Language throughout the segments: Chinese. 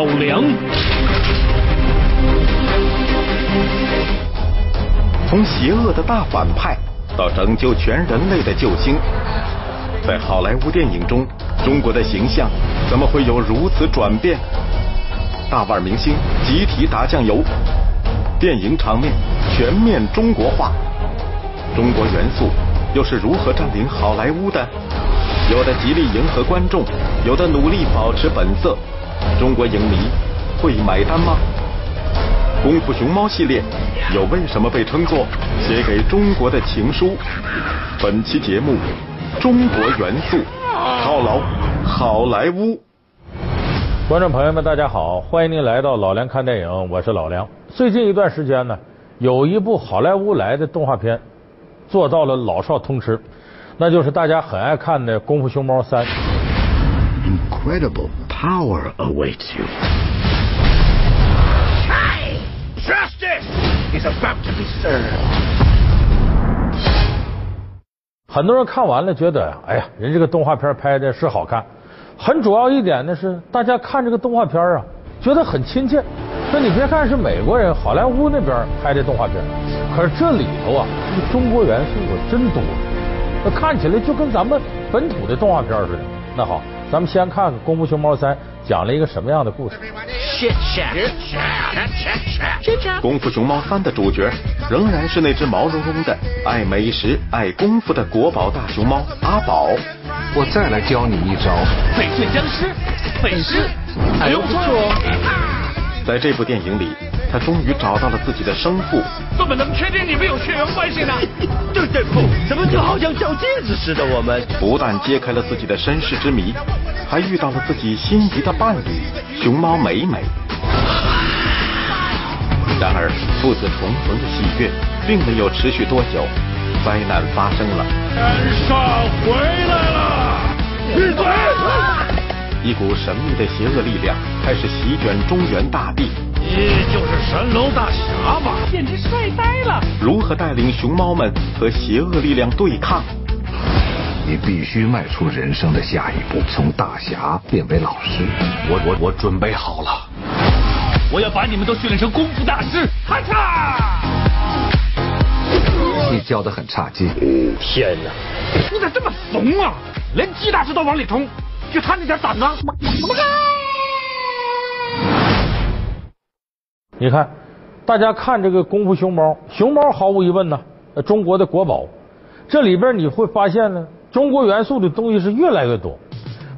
老梁。从邪恶的大反派到拯救全人类的救星，在好莱坞电影中，中国的形象怎么会有如此转变？大腕明星集体打酱油，电影场面全面中国化，中国元素又是如何占领好莱坞的？有的极力迎合观众，有的努力保持本色，中国影迷会买单吗？功夫熊猫系列又为什么被称作写给中国的情书？本期节目，中国元素套牢好莱坞。观众朋友们，大家好，欢迎您来到老梁看电影，我是老梁。最近一段时间呢，有一部好莱坞来的动画片做到了老少通吃，那就是大家很爱看的《功夫熊猫三》。Incredible power awaits you. Justice is about to be served. 很多人看完了觉得，哎呀，人这个动画片拍的是好看。很主要一点呢是，大家看这个动画片啊，觉得很亲切。说你别看是美国人好莱坞那边拍的动画片，可是这里头啊，这个中国元素可真多，那看起来就跟咱们本土的动画片似的。那好，咱们先看看《功夫熊猫三》讲了一个什么样的故事。功夫熊猫三的主角仍然是那只毛茸茸的、爱美食、爱功夫的国宝大熊猫阿宝。我再来教你一招。翡翠僵尸，粉丝，哎呦不错哦。在这部电影里，他终于找到了自己的生父。怎么能确定你们有血缘关系呢？对对不，怎么就好像照镜子似的？我们不但揭开了自己的身世之谜，还遇到了自己心仪的伴侣熊猫美美。然而，父子重逢的喜悦并没有持续多久，灾难发生了。天上回来了！闭嘴！一股神秘的邪恶力量开始席卷中原大地。你就是神龙大侠吧？简直帅呆了！如何带领熊猫们和邪恶力量对抗？你必须迈出人生的下一步，从大侠变为老师。我我我准备好了，我要把你们都训练成功夫大师！咔嚓！你教的很差劲。天哪！你咋这么怂啊？连鸡大师都往里冲，就他那点胆子？你看，大家看这个功夫熊猫，熊猫毫无疑问呢，中国的国宝。这里边你会发现呢，中国元素的东西是越来越多。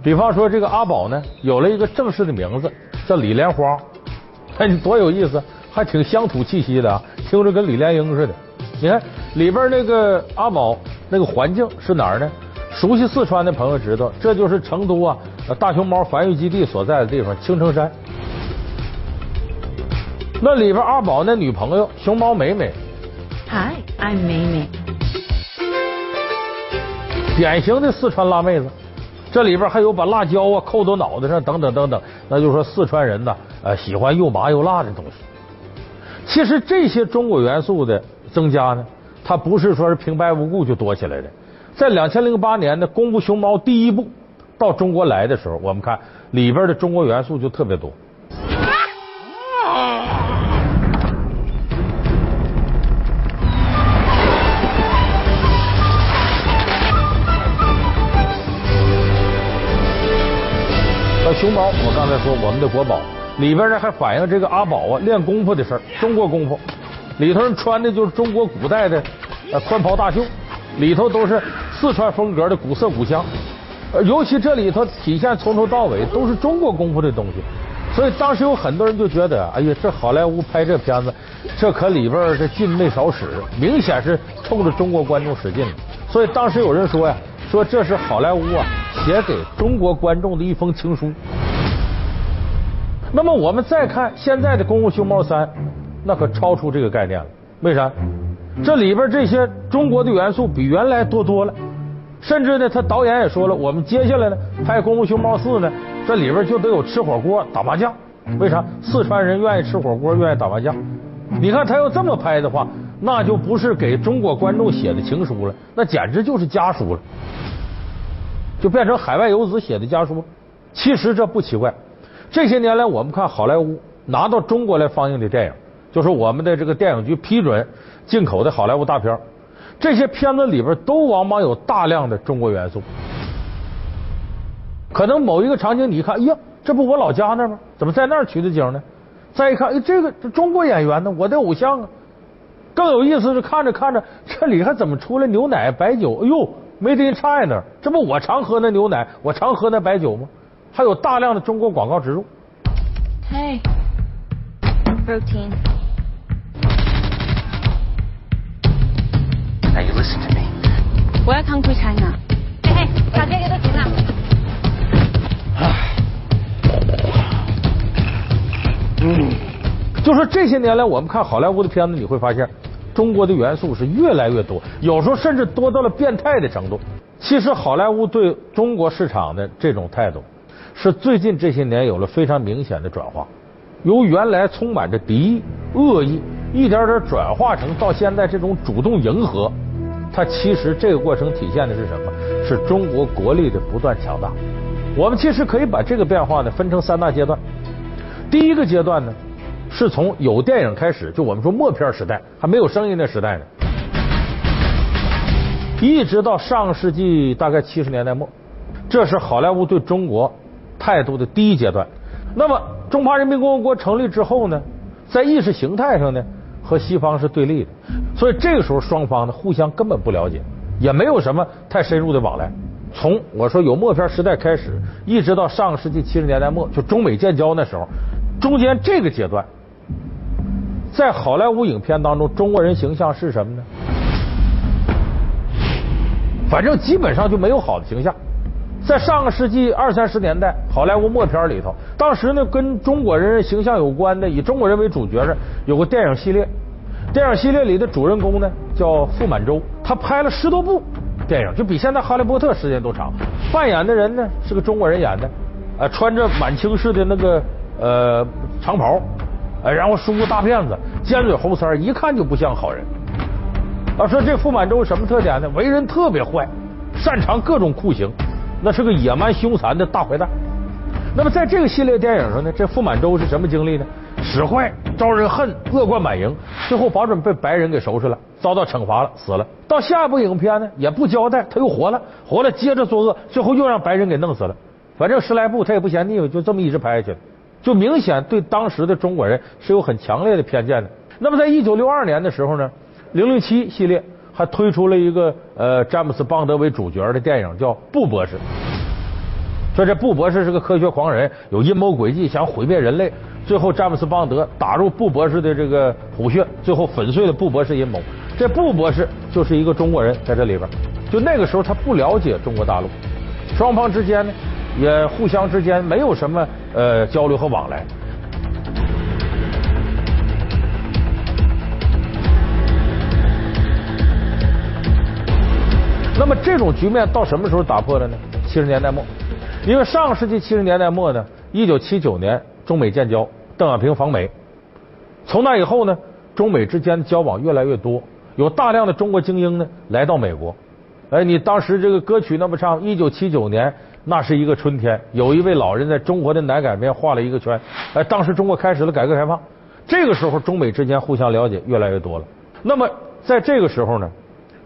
比方说，这个阿宝呢，有了一个正式的名字，叫李莲花。哎，你多有意思，还挺乡土气息的啊，听着跟李莲英似的。你看里边那个阿宝那个环境是哪儿呢？熟悉四川的朋友知道，这就是成都啊大熊猫繁育基地所在的地方青城山。那里边阿宝那女朋友熊猫美美，Hi, I'm Mamie. 典型的四川辣妹子。这里边还有把辣椒啊扣到脑袋上，等等等等，那就是说四川人呐，呃，喜欢又麻又辣的东西。其实这些中国元素的增加呢，它不是说是平白无故就多起来的。在两千零八年呢《功夫熊猫》第一部到中国来的时候，我们看里边的中国元素就特别多。熊猫，我刚才说我们的国宝里边呢，还反映这个阿宝啊练功夫的事儿，中国功夫里头人穿的就是中国古代的呃宽袍大袖，里头都是四川风格的古色古香，呃，尤其这里头体现从头到尾都是中国功夫的东西，所以当时有很多人就觉得，哎呀，这好莱坞拍这片子，这可里边这劲没少使，明显是冲着中国观众使劲的。所以当时有人说呀，说这是好莱坞啊写给中国观众的一封情书。那么我们再看现在的《功夫熊猫三》，那可超出这个概念了。为啥？这里边这些中国的元素比原来多多了，甚至呢，他导演也说了，我们接下来呢拍《功夫熊猫四》呢，这里边就得有吃火锅、打麻将。为啥？四川人愿意吃火锅，愿意打麻将。你看他要这么拍的话，那就不是给中国观众写的情书了，那简直就是家书了，就变成海外游子写的家书。其实这不奇怪，这些年来，我们看好莱坞拿到中国来放映的电影，就是我们的这个电影局批准进口的好莱坞大片，这些片子里边都往往有大量的中国元素。可能某一个场景，你一看，哎呀，这不我老家那吗？怎么在那儿取的景呢？再一看，哎，这个这中国演员呢，我的偶像啊。更有意思是，看着看着，这里还怎么出来牛奶、白酒？哎呦，Made in China，这不我常喝那牛奶，我常喝那白酒吗？还有大量的中国广告植入。Hey. Protein. Now you listen to me. Welcome to China. 嘿嘿，大家都停了。就说这些年来，我们看好莱坞的片子，你会发现中国的元素是越来越多，有时候甚至多到了变态的程度。其实好莱坞对中国市场的这种态度，是最近这些年有了非常明显的转化，由原来充满着敌意、恶意，一点点转化成到现在这种主动迎合。它其实这个过程体现的是什么？是中国国力的不断强大。我们其实可以把这个变化呢分成三大阶段。第一个阶段呢，是从有电影开始，就我们说默片时代，还没有声音的时代呢，一直到上世纪大概七十年代末，这是好莱坞对中国态度的第一阶段。那么中华人民共和国成立之后呢，在意识形态上呢，和西方是对立的，所以这个时候双方呢互相根本不了解，也没有什么太深入的往来。从我说有默片时代开始，一直到上个世纪七十年代末，就中美建交那时候，中间这个阶段，在好莱坞影片当中，中国人形象是什么呢？反正基本上就没有好的形象。在上个世纪二三十年代，好莱坞默片里头，当时呢跟中国人形象有关的，以中国人为主角的有个电影系列。电影系列里的主人公呢叫傅满洲，他拍了十多部电影，就比现在哈利波特时间都长。扮演的人呢是个中国人演的，呃，穿着满清式的那个呃长袍，呃，然后梳个大辫子，尖嘴猴腮，一看就不像好人。啊，说这傅满洲什么特点呢？为人特别坏，擅长各种酷刑，那是个野蛮凶残的大坏蛋。那么在这个系列电影上呢，这傅满洲是什么经历呢？使坏，招人恨，恶贯满盈，最后保准被白人给收拾了，遭到惩罚了，死了。到下一部影片呢，也不交代，他又活了，活了接着作恶，最后又让白人给弄死了。反正十来部他也不嫌腻歪，就这么一直拍下去。就明显对当时的中国人是有很强烈的偏见的。那么在一九六二年的时候呢，零零七系列还推出了一个呃詹姆斯邦德为主角的电影，叫《布博士》。说这布博士是个科学狂人，有阴谋诡计，想毁灭人类。最后詹姆斯邦德打入布博士的这个虎穴，最后粉碎了布博士阴谋。这布博士就是一个中国人，在这里边，就那个时候他不了解中国大陆，双方之间呢也互相之间没有什么呃交流和往来。那么这种局面到什么时候打破了呢？七十年代末，因为上世纪七十年代末呢，一九七九年中美建交，邓小平访美，从那以后呢，中美之间的交往越来越多，有大量的中国精英呢来到美国。哎，你当时这个歌曲那么唱，一九七九年那是一个春天，有一位老人在中国的南海边画了一个圈。哎，当时中国开始了改革开放，这个时候中美之间互相了解越来越多了。那么在这个时候呢，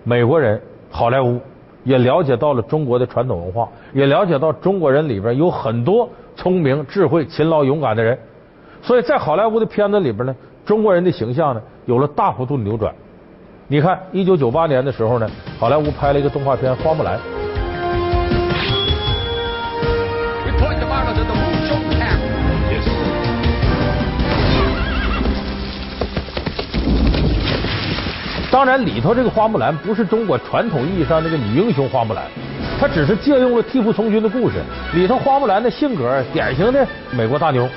美国人。好莱坞也了解到了中国的传统文化，也了解到中国人里边有很多聪明、智慧、勤劳、勇敢的人，所以在好莱坞的片子里边呢，中国人的形象呢有了大幅度的扭转。你看，一九九八年的时候呢，好莱坞拍了一个动画片《花木兰》。当然，里头这个花木兰不是中国传统意义上那个女英雄花木兰，她只是借用了替父从军的故事。里头花木兰的性格，典型的美国大妞。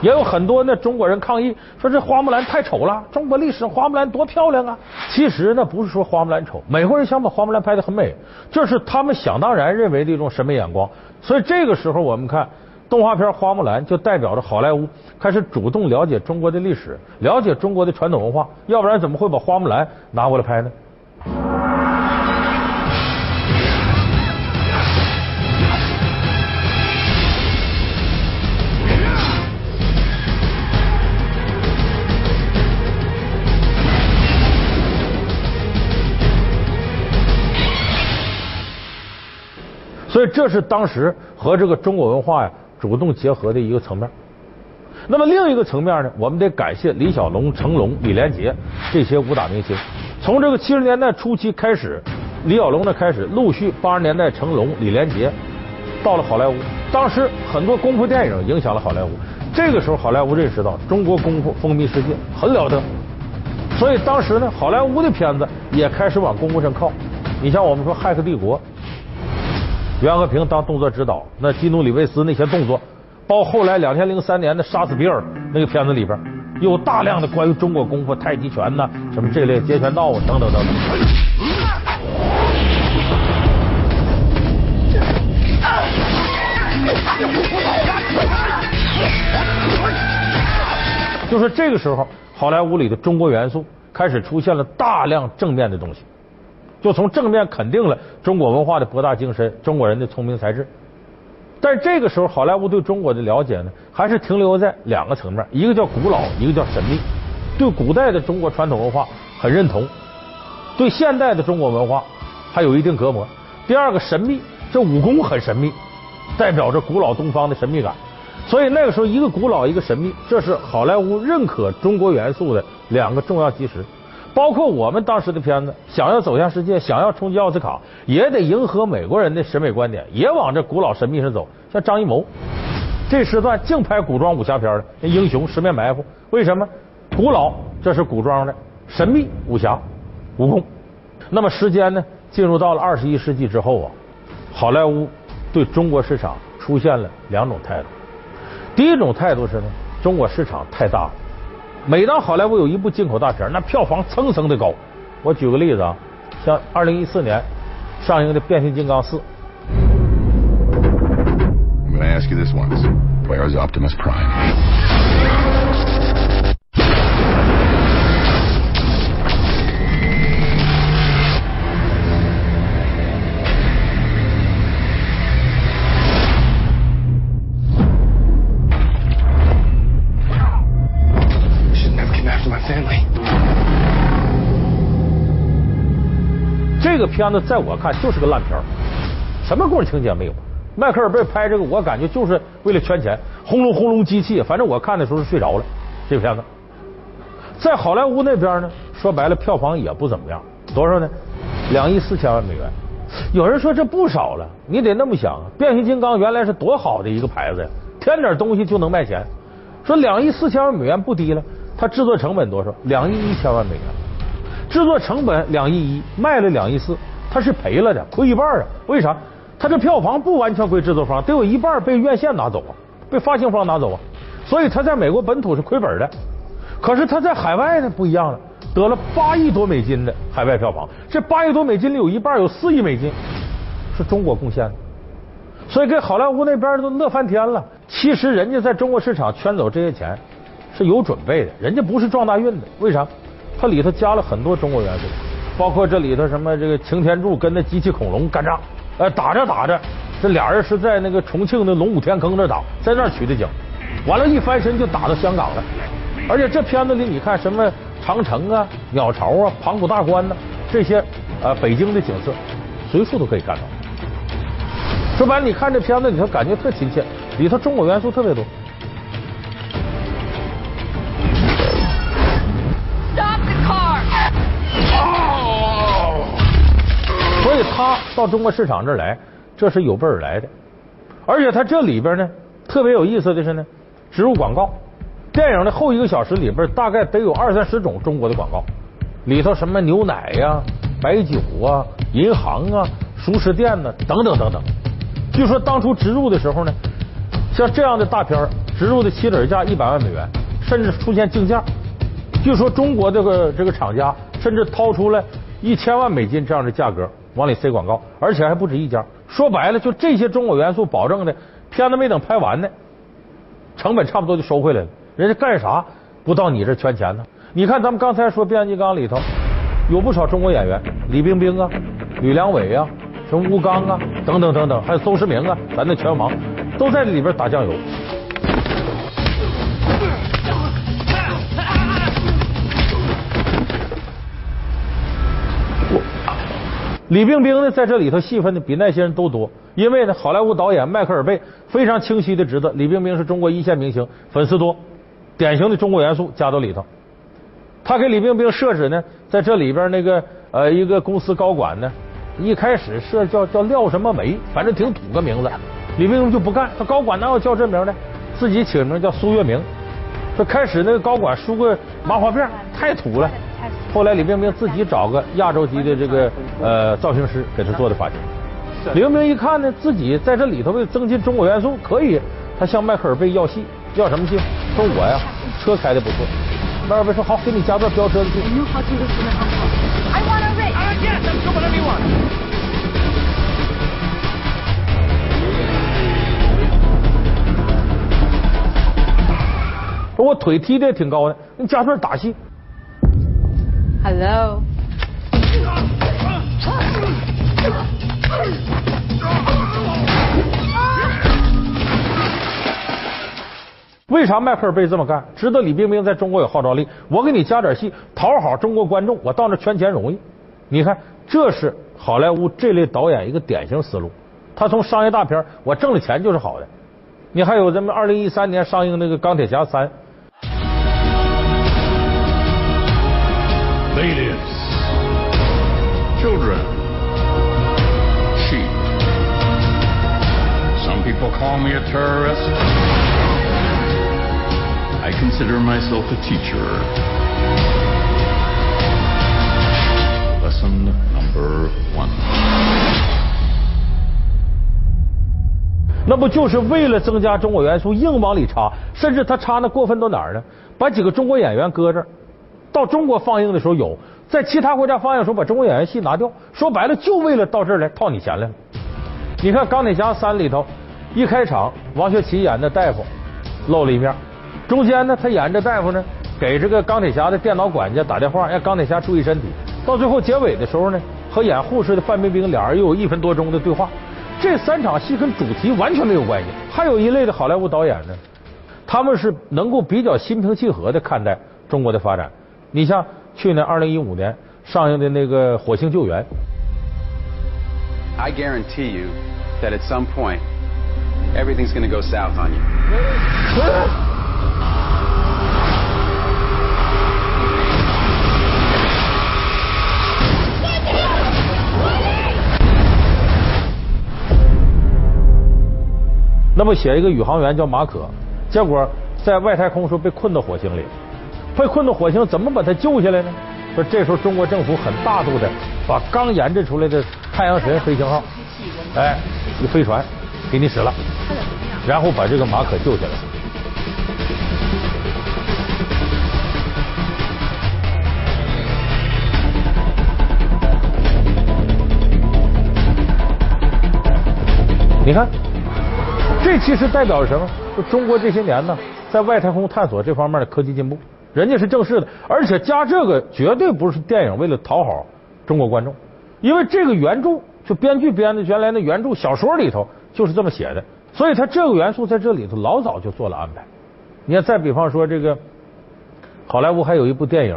也有很多那中国人抗议说这花木兰太丑了，中国历史花木兰多漂亮啊！其实呢，不是说花木兰丑，美国人想把花木兰拍的很美，这是他们想当然认为的一种审美眼光。所以这个时候我们看动画片《花木兰》就代表着好莱坞开始主动了解中国的历史，了解中国的传统文化，要不然怎么会把《花木兰》拿过来拍呢？这是当时和这个中国文化呀主动结合的一个层面。那么另一个层面呢，我们得感谢李小龙、成龙、李连杰这些武打明星。从这个七十年代初期开始，李小龙呢开始陆续八十年代成龙、李连杰到了好莱坞。当时很多功夫电影影响了好莱坞。这个时候，好莱坞认识到中国功夫风靡世界，很了得。所以当时呢，好莱坞的片子也开始往功夫上靠。你像我们说《骇客帝国》。袁和平当动作指导，那基努里维斯那些动作，包后来两千零三年的《杀死比尔》那个片子里边，有大量的关于中国功夫、太极拳呐，什么这类截拳道啊，等等等等。就是这个时候，好莱坞里的中国元素开始出现了大量正面的东西。就从正面肯定了中国文化的博大精深，中国人的聪明才智。但这个时候，好莱坞对中国的了解呢，还是停留在两个层面：一个叫古老，一个叫神秘。对古代的中国传统文化很认同，对现代的中国文化还有一定隔膜。第二个神秘，这武功很神秘，代表着古老东方的神秘感。所以那个时候，一个古老，一个神秘，这是好莱坞认可中国元素的两个重要基石。包括我们当时的片子，想要走向世界，想要冲击奥斯卡，也得迎合美国人的审美观点，也往这古老神秘上走。像张艺谋这时段净拍古装武侠片的，英雄、十面埋伏，为什么？古老这是古装的，神秘武侠武功。那么时间呢，进入到了二十一世纪之后啊，好莱坞对中国市场出现了两种态度。第一种态度是呢，中国市场太大了。每当好莱坞有一部进口大片，那票房蹭蹭的高。我举个例子啊，像二零一四年上映的《变形金刚四》。I'm gonna ask you this once: Where is Optimus Prime? 片子在我看就是个烂片什么故事情节没有。迈克尔贝拍这个，我感觉就是为了圈钱，轰隆轰隆机器，反正我看的时候是睡着了。这片子在好莱坞那边呢，说白了票房也不怎么样，多少呢？两亿四千万美元。有人说这不少了，你得那么想，变形金刚原来是多好的一个牌子呀，添点东西就能卖钱。说两亿四千万美元不低了，它制作成本多少？两亿一千万美元。制作成本两亿一，卖了两亿四，他是赔了的，亏一半啊！为啥？他这票房不完全归制作方，得有一半被院线拿走啊，被发行方拿走啊，所以他在美国本土是亏本的。可是他在海外呢不一样了，得了八亿多美金的海外票房，这八亿多美金里有一半有四亿美金是中国贡献的，所以给好莱坞那边都乐翻天了。其实人家在中国市场圈走这些钱是有准备的，人家不是撞大运的，为啥？它里头加了很多中国元素，包括这里头什么这个擎天柱跟那机器恐龙干仗，呃打着打着，这俩人是在那个重庆的龙虎天坑那打，在那取的景，完了，一翻身就打到香港了。而且这片子里你看什么长城啊、鸟巢啊、盘古大观呢，这些呃北京的景色，随处都可以看到。说白了，你看这片子里头感觉特亲切，里头中国元素特别多。所以他到中国市场这儿来，这是有备而来的。而且他这里边呢，特别有意思的是呢，植入广告。电影的后一个小时里边，大概得有二三十种中国的广告，里头什么牛奶呀、白酒啊、银行啊、熟食店呢，等等等等。据说当初植入的时候呢，像这样的大片植入的起底价一百万美元，甚至出现竞价。据说中国这个这个厂家甚至掏出来一千万美金这样的价格往里塞广告，而且还不止一家。说白了，就这些中国元素保证的片子没等拍完呢，成本差不多就收回来了。人家干啥不到你这圈钱呢？你看咱们刚才说《变形金刚》里头有不少中国演员，李冰冰啊、吕良伟啊、什么吴刚啊等等等等，还有邹市明啊，咱的拳王都在里边打酱油。李冰冰呢，在这里头戏份呢比那些人都多，因为呢，好莱坞导演迈克尔贝非常清晰的知道李冰冰是中国一线明星，粉丝多，典型的中国元素加到里头。他给李冰冰设置呢，在这里边那个呃一个公司高管呢，一开始设叫叫廖什么梅，反正挺土个名字。李冰冰就不干，他高管哪有叫这名的？自己起名叫苏月明。这开始那个高管梳个麻花辫，太土了。后来李冰冰自己找个亚洲级的这个呃造型师给她做的发型。李冰冰一看呢，自己在这里头为增进中国元素，可以，他向迈克尔贝要戏，要什么戏？说我呀，车开的不错。迈克尔贝说好，给你加段飙车的戏。Uh. 说我腿踢的也挺高的，你加段打戏。Hello. 为啥迈克尔贝这么干？知道李冰冰在中国有号召力，我给你加点戏，讨好中国观众，我到那圈钱容易。你看，这是好莱坞这类导演一个典型思路。他从商业大片，我挣了钱就是好的。你还有咱们二零一三年上映那个《钢铁侠三》，Ladies, children, sheep. Some people call me a terrorist. I consider myself a teacher. Lesson number one. 那不就是为了增加中国元素，硬往里插？甚至他插那过分到哪儿呢？把几个中国演员搁这儿， 到中国放映的时候有，在其他国家放映的时候把中国演员戏拿掉。说白了，就为了到这儿来套你钱来了。你看《钢铁侠三》里头，一开场王学圻演的大夫露了一面，中间呢他演这大夫呢给这个钢铁侠的电脑管家打电话，让钢铁侠注意身体。到最后结尾的时候呢，和演护士的范冰冰俩人又有一分多钟的对话。这三场戏跟主题完全没有关系。还有一类的好莱坞导演呢，他们是能够比较心平气和的看待中国的发展。你像去年二零一五年上映的那个《火星救援》，I guarantee you that at some point, everything's going to go south on you. 那么写一个宇航员叫马可，结果在外太空时候被困到火星里，被困到火星，怎么把他救下来呢？说这时候中国政府很大度的把刚研制出来的太阳神飞行号，哎，一飞船给你使了，然后把这个马可救下来。你看，这其实代表着什么？就中国这些年呢，在外太空探索这方面的科技进步，人家是正式的，而且加这个绝对不是电影为了讨好中国观众，因为这个原著就编剧编的原来的原著小说里头就是这么写的，所以他这个元素在这里头老早就做了安排。你看，再比方说这个好莱坞还有一部电影。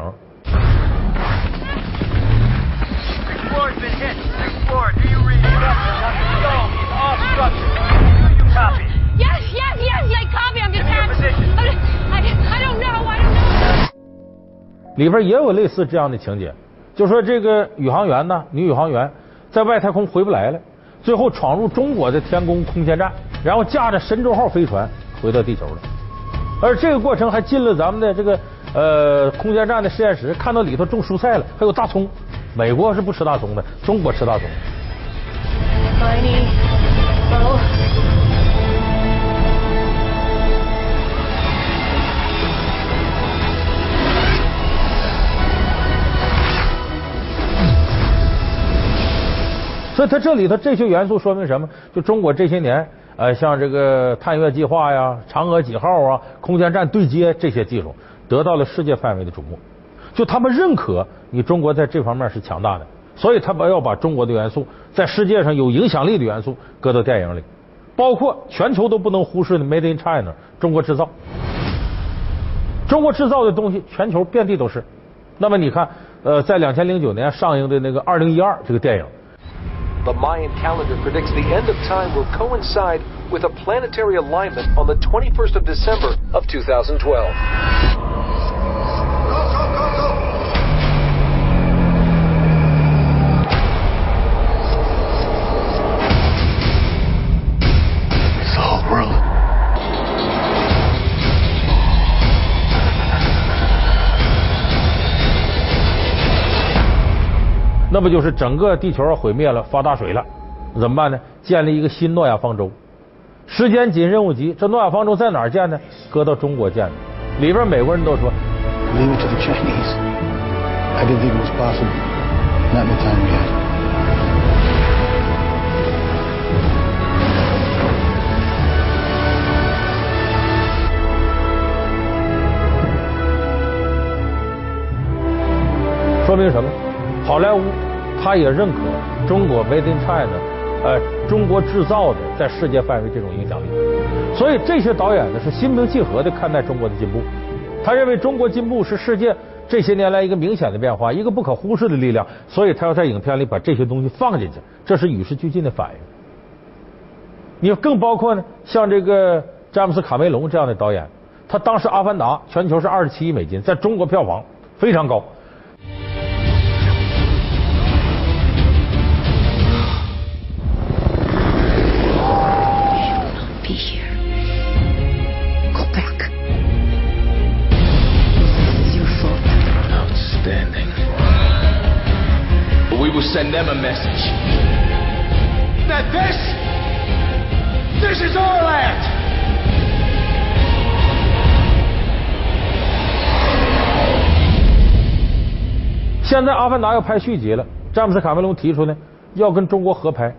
里边也有类似这样的情节，就说这个宇航员呢，女宇航员在外太空回不来了，最后闯入中国的天宫空间站，然后驾着神舟号飞船回到地球了。而这个过程还进了咱们的这个呃空间站的实验室，看到里头种蔬菜了，还有大葱。美国是不吃大葱的，中国吃大葱。所以它这里头这些元素说明什么？就中国这些年呃，像这个探月计划呀、嫦娥几号啊、空间站对接这些技术，得到了世界范围的瞩目。就他们认可你中国在这方面是强大的，所以他们要把中国的元素在世界上有影响力的元素搁到电影里，包括全球都不能忽视的 Made in China 中国制造。中国制造的东西，全球遍地都是。那么你看，呃，在两千零九年上映的那个《二零一二》这个电影。The Mayan calendar predicts the end of time will coincide with a planetary alignment on the 21st of December of 2012. 那不就是整个地球要毁灭了，发大水了，怎么办呢？建立一个新诺亚方舟，时间紧，任务急。这诺亚方舟在哪儿建呢？搁到中国建的。里边美国人都说 Leave it to the Chinese. I didn't think it was possible. Not in the time we had. 说明什么？好莱坞他也认可中国 Made in China，呃，中国制造的在世界范围这种影响力。所以这些导演呢是心平气和的看待中国的进步，他认为中国进步是世界这些年来一个明显的变化，一个不可忽视的力量，所以他要在影片里把这些东西放进去，这是与时俱进的反应。你更包括呢，像这个詹姆斯卡梅隆这样的导演，他当时《阿凡达》全球是二十七亿美金，在中国票房非常高。Send them a message. That this, this is our land. 现在《阿凡达》要拍续集了，詹姆斯卡梅隆提出呢，要跟中国合拍，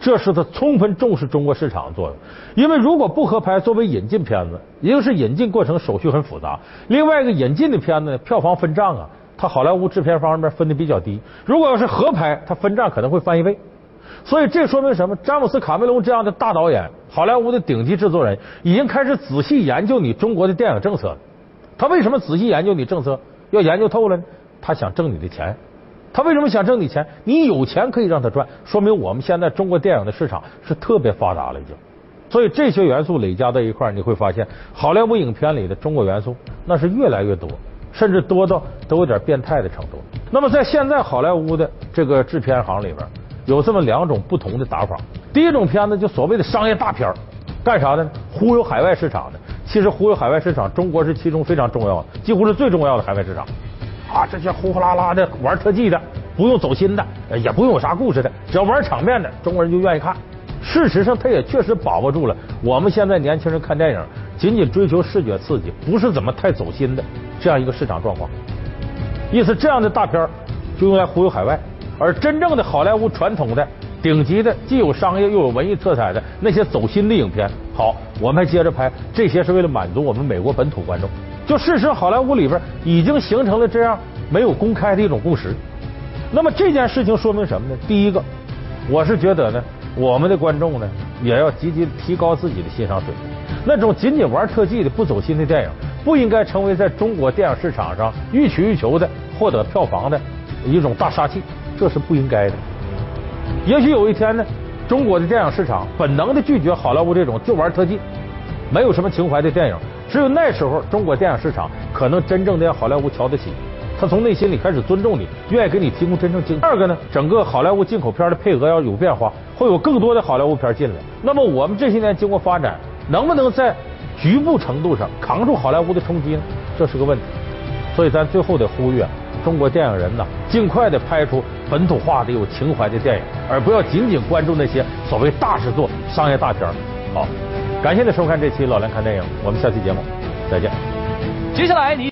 这是他充分重视中国市场的作用。因为如果不合拍，作为引进片子，一个是引进过程手续很复杂，另外一个引进的片子，票房分账啊，他好莱坞制片方那边分的比较低。如果要是合拍，他分账可能会翻一倍。所以这说明什么？詹姆斯卡梅隆这样的大导演，好莱坞的顶级制作人，已经开始仔细研究你中国的电影政策了。他为什么仔细研究你政策？要研究透了呢？他想挣你的钱。他为什么想挣你钱？你有钱可以让他赚，说明我们现在中国电影的市场是特别发达了已经。所以这些元素累加在一块儿，你会发现好莱坞影片里的中国元素那是越来越多，甚至多到都有点变态的程度。那么在现在好莱坞的这个制片行里边，有这么两种不同的打法。第一种片子就所谓的商业大片，干啥的呢？忽悠海外市场的。其实忽悠海外市场，中国是其中非常重要的，几乎是最重要的海外市场。啊，这些呼呼啦啦的玩特技的，不用走心的，也不用有啥故事的，只要玩场面的，中国人就愿意看。事实上，他也确实把握住了我们现在年轻人看电影仅仅追求视觉刺激，不是怎么太走心的这样一个市场状况。意思，这样的大片就用来忽悠海外，而真正的好莱坞传统的顶级的，既有商业又有文艺色彩的那些走心的影片，好，我们还接着拍，这些是为了满足我们美国本土观众。就事实，好莱坞里边已经形成了这样没有公开的一种共识。那么这件事情说明什么呢？第一个，我是觉得呢，我们的观众呢也要积极提高自己的欣赏水平。那种仅仅玩特技的、不走心的电影，不应该成为在中国电影市场上欲取欲求的获得票房的一种大杀器，这是不应该的。也许有一天呢，中国的电影市场本能的拒绝好莱坞这种就玩特技、没有什么情怀的电影。只有那时候，中国电影市场可能真正的让好莱坞瞧得起，他从内心里开始尊重你，愿意给你提供真正精。二个呢，整个好莱坞进口片的配额要有变化，会有更多的好莱坞片进来。那么我们这些年经过发展，能不能在局部程度上扛住好莱坞的冲击呢？这是个问题。所以咱最后得呼吁啊，中国电影人呐，尽快的拍出本土化的有情怀的电影，而不要仅仅关注那些所谓大制作、商业大片。好。感谢您收看这期《老梁看电影》，我们下期节目再见。接下来你。